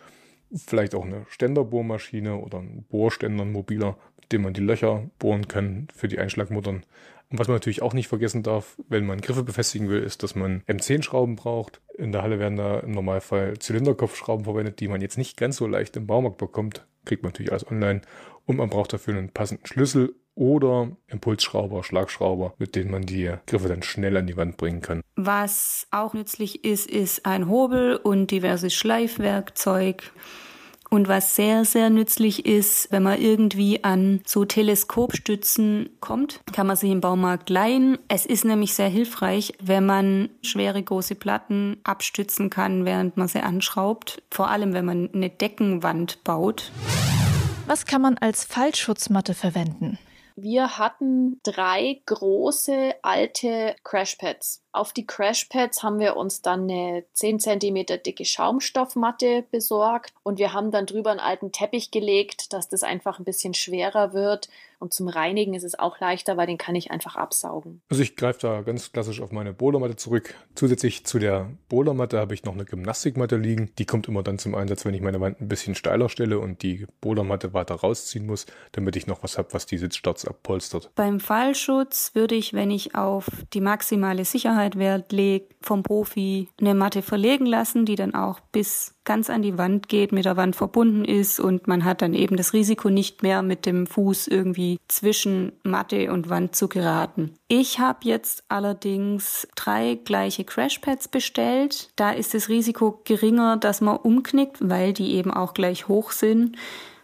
Vielleicht auch eine Ständerbohrmaschine oder ein Bohrständer, ein mobiler, mit dem man die Löcher bohren kann für die Einschlagmuttern. Und was man natürlich auch nicht vergessen darf, wenn man Griffe befestigen will, ist, dass man M10-Schrauben braucht. In der Halle werden da im Normalfall Zylinderkopfschrauben verwendet, die man jetzt nicht ganz so leicht im Baumarkt bekommt. Kriegt man natürlich alles online. Und man braucht dafür einen passenden Schlüssel oder Impulsschrauber, Schlagschrauber, mit denen man die Griffe dann schnell an die Wand bringen kann. Was auch nützlich ist, ist ein Hobel und diverses Schleifwerkzeug. Und was sehr, sehr nützlich ist, wenn man irgendwie an so Teleskopstützen kommt, kann man sie im Baumarkt leihen. Es ist nämlich sehr hilfreich, wenn man schwere große Platten abstützen kann, während man sie anschraubt. Vor allem, wenn man eine Deckenwand baut. Was kann man als Fallschutzmatte verwenden? Wir hatten drei große alte Crashpads. Auf die Crashpads haben wir uns dann eine 10 cm dicke Schaumstoffmatte besorgt und wir haben dann drüber einen alten Teppich gelegt, dass das einfach ein bisschen schwerer wird und zum Reinigen ist es auch leichter, weil den kann ich einfach absaugen. Also ich greife da ganz klassisch auf meine Bouldermatte zurück. Zusätzlich zu der Bouldermatte habe ich noch eine Gymnastikmatte liegen. Die kommt immer dann zum Einsatz, wenn ich meine Wand ein bisschen steiler stelle und die Bouldermatte weiter rausziehen muss, damit ich noch was habe, was die Sitzstarts abpolstert. Beim Fallschutz würde ich, wenn ich auf die maximale Sicherheit Wert lege, vom Profi eine Matte verlegen lassen, die dann auch bis ganz an die Wand geht, mit der Wand verbunden ist und man hat dann eben das Risiko nicht mehr mit dem Fuß irgendwie zwischen Matte und Wand zu geraten. Ich habe jetzt allerdings drei gleiche Crashpads bestellt. Da ist das Risiko geringer, dass man umknickt, weil die eben auch gleich hoch sind.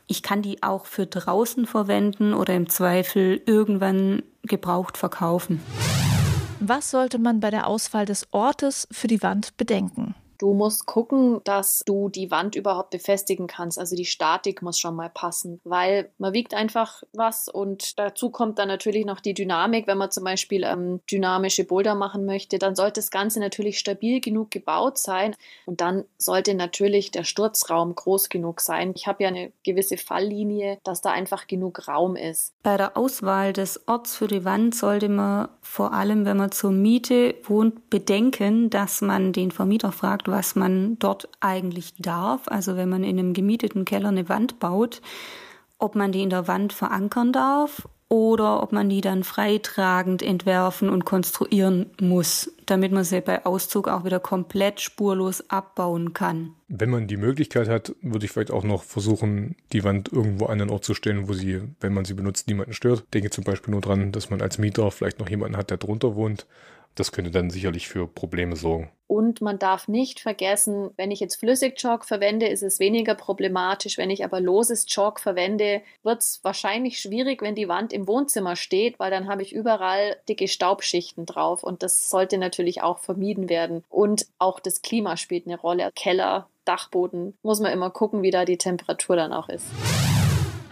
Ich kann die auch für draußen verwenden oder im Zweifel irgendwann gebraucht verkaufen. Was sollte man bei der Auswahl des Ortes für die Wand bedenken? Du musst gucken, dass du die Wand überhaupt befestigen kannst. Also die Statik muss schon mal passen, weil man wiegt einfach was und dazu kommt dann natürlich noch die Dynamik. Wenn man zum Beispiel ähm, dynamische Boulder machen möchte, dann sollte das Ganze natürlich stabil genug gebaut sein und dann sollte natürlich der Sturzraum groß genug sein. Ich habe ja eine gewisse Falllinie, dass da einfach genug Raum ist. Bei der Auswahl des Orts für die Wand sollte man vor allem, wenn man zur Miete wohnt, bedenken, dass man den Vermieter fragt, was man dort eigentlich darf. Also wenn man in einem gemieteten Keller eine Wand baut, ob man die in der Wand verankern darf oder ob man die dann freitragend entwerfen und konstruieren muss, damit man sie bei Auszug auch wieder komplett spurlos abbauen kann. Wenn man die Möglichkeit hat, würde ich vielleicht auch noch versuchen, die Wand irgendwo an einen Ort zu stellen, wo sie, wenn man sie benutzt, niemanden stört. Denke zum Beispiel nur dran, dass man als Mieter vielleicht noch jemanden hat, der drunter wohnt das könnte dann sicherlich für Probleme sorgen. Und man darf nicht vergessen, wenn ich jetzt Flüssigchalk verwende, ist es weniger problematisch. Wenn ich aber loses Chalk verwende, wird es wahrscheinlich schwierig, wenn die Wand im Wohnzimmer steht, weil dann habe ich überall dicke Staubschichten drauf und das sollte natürlich auch vermieden werden. Und auch das Klima spielt eine Rolle. Keller, Dachboden, muss man immer gucken, wie da die Temperatur dann auch ist.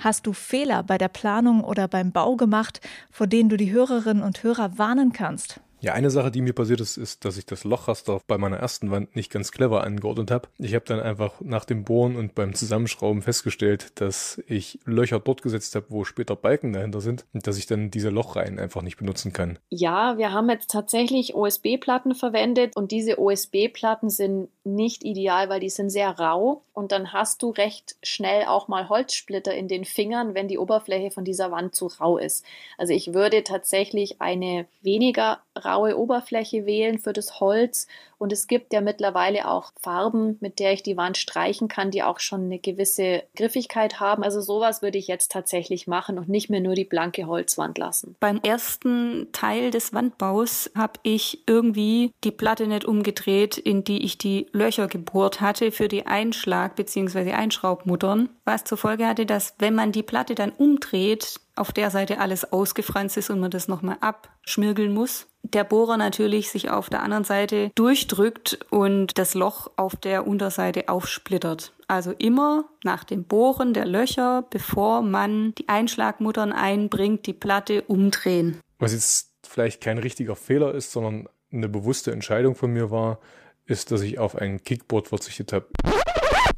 Hast du Fehler bei der Planung oder beim Bau gemacht, vor denen du die Hörerinnen und Hörer warnen kannst? Ja, eine Sache, die mir passiert ist, ist, dass ich das Lochraster bei meiner ersten Wand nicht ganz clever angeordnet habe. Ich habe dann einfach nach dem Bohren und beim Zusammenschrauben festgestellt, dass ich Löcher dort gesetzt habe, wo später Balken dahinter sind und dass ich dann diese Lochreihen einfach nicht benutzen kann. Ja, wir haben jetzt tatsächlich OSB-Platten verwendet und diese OSB-Platten sind nicht ideal, weil die sind sehr rau und dann hast du recht schnell auch mal Holzsplitter in den Fingern, wenn die Oberfläche von dieser Wand zu rau ist. Also ich würde tatsächlich eine weniger raue Oberfläche wählen für das Holz. Und es gibt ja mittlerweile auch Farben, mit der ich die Wand streichen kann, die auch schon eine gewisse Griffigkeit haben. Also sowas würde ich jetzt tatsächlich machen und nicht mehr nur die blanke Holzwand lassen. Beim ersten Teil des Wandbaus habe ich irgendwie die Platte nicht umgedreht, in die ich die Löcher gebohrt hatte für die Einschlag- bzw. Einschraubmuttern, was zur Folge hatte, dass wenn man die Platte dann umdreht, auf der Seite alles ausgefranst ist und man das nochmal abschmirgeln muss. Der Bohrer natürlich sich auf der anderen Seite durchdrückt und das Loch auf der Unterseite aufsplittert. Also immer nach dem Bohren der Löcher, bevor man die Einschlagmuttern einbringt, die Platte umdrehen. Was jetzt vielleicht kein richtiger Fehler ist, sondern eine bewusste Entscheidung von mir war, ist, dass ich auf ein Kickboard verzichtet habe.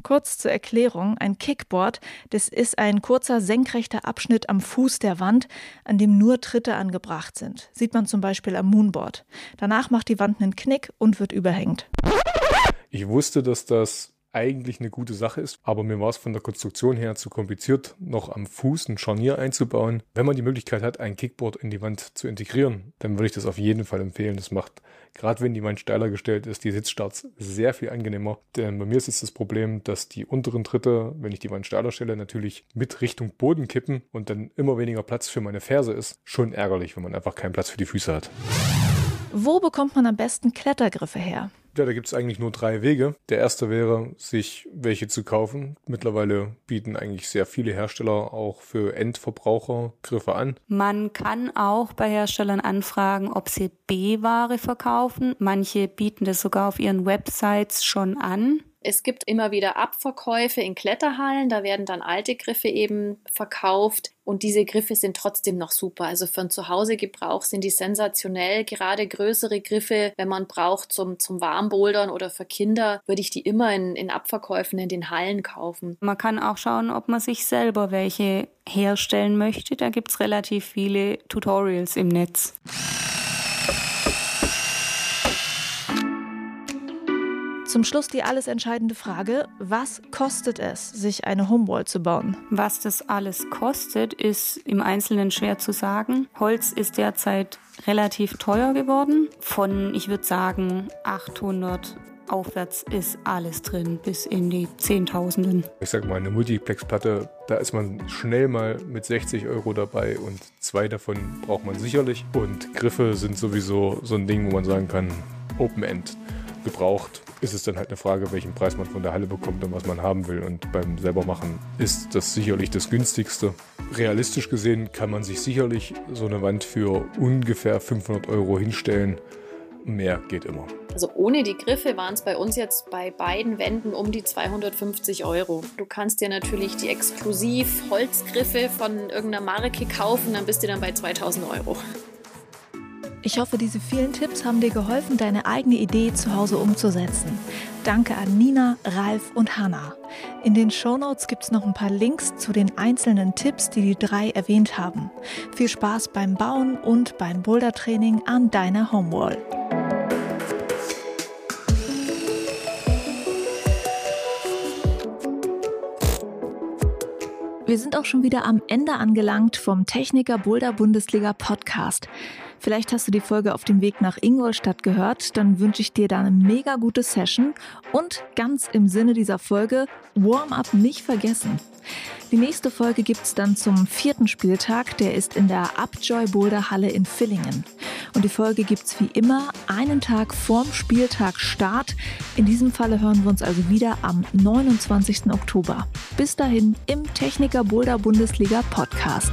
Kurz zur Erklärung, ein Kickboard, das ist ein kurzer senkrechter Abschnitt am Fuß der Wand, an dem nur Tritte angebracht sind. Sieht man zum Beispiel am Moonboard. Danach macht die Wand einen Knick und wird überhängt. Ich wusste, dass das eigentlich eine gute Sache ist, aber mir war es von der Konstruktion her zu kompliziert, noch am Fuß ein Scharnier einzubauen. Wenn man die Möglichkeit hat, ein Kickboard in die Wand zu integrieren, dann würde ich das auf jeden Fall empfehlen. Das macht, gerade wenn die Wand steiler gestellt ist, die Sitzstarts sehr viel angenehmer. Denn bei mir ist jetzt das Problem, dass die unteren Tritte, wenn ich die Wand steiler stelle, natürlich mit Richtung Boden kippen und dann immer weniger Platz für meine Ferse ist. Schon ärgerlich, wenn man einfach keinen Platz für die Füße hat. Wo bekommt man am besten Klettergriffe her? Ja, da gibt es eigentlich nur drei Wege. Der erste wäre, sich welche zu kaufen. Mittlerweile bieten eigentlich sehr viele Hersteller auch für Endverbraucher Griffe an. Man kann auch bei Herstellern anfragen, ob sie B-Ware verkaufen. Manche bieten das sogar auf ihren Websites schon an. Es gibt immer wieder Abverkäufe in Kletterhallen, da werden dann alte Griffe eben verkauft und diese Griffe sind trotzdem noch super. Also für einen Zuhausegebrauch sind die sensationell. Gerade größere Griffe, wenn man braucht zum, zum Warmbouldern oder für Kinder, würde ich die immer in, in Abverkäufen in den Hallen kaufen. Man kann auch schauen, ob man sich selber welche herstellen möchte. Da gibt es relativ viele Tutorials im Netz. Zum Schluss die alles entscheidende Frage, was kostet es, sich eine Homewall zu bauen? Was das alles kostet, ist im Einzelnen schwer zu sagen. Holz ist derzeit relativ teuer geworden. Von, ich würde sagen, 800 aufwärts ist alles drin, bis in die Zehntausenden. Ich sage mal, eine Multiplex-Platte, da ist man schnell mal mit 60 Euro dabei und zwei davon braucht man sicherlich. Und Griffe sind sowieso so ein Ding, wo man sagen kann, Open End gebraucht ist es dann halt eine Frage, welchen Preis man von der Halle bekommt und was man haben will. Und beim selbermachen ist das sicherlich das günstigste. Realistisch gesehen kann man sich sicherlich so eine Wand für ungefähr 500 Euro hinstellen. Mehr geht immer. Also ohne die Griffe waren es bei uns jetzt bei beiden Wänden um die 250 Euro. Du kannst dir natürlich die exklusiv Holzgriffe von irgendeiner Marke kaufen, dann bist du dann bei 2000 Euro. Ich hoffe, diese vielen Tipps haben dir geholfen, deine eigene Idee zu Hause umzusetzen. Danke an Nina, Ralf und Hanna. In den Shownotes gibt es noch ein paar Links zu den einzelnen Tipps, die die drei erwähnt haben. Viel Spaß beim Bauen und beim Bouldertraining an deiner Homewall. Wir sind auch schon wieder am Ende angelangt vom Techniker Boulder Bundesliga Podcast. Vielleicht hast du die Folge auf dem Weg nach Ingolstadt gehört, dann wünsche ich dir da eine mega gute Session und ganz im Sinne dieser Folge, Warm-up nicht vergessen. Die nächste Folge gibt es dann zum vierten Spieltag, der ist in der Upjoy Boulder Halle in Villingen. Und die Folge gibt es wie immer einen Tag vorm Spieltag Start. In diesem Falle hören wir uns also wieder am 29. Oktober. Bis dahin im Techniker Boulder Bundesliga Podcast.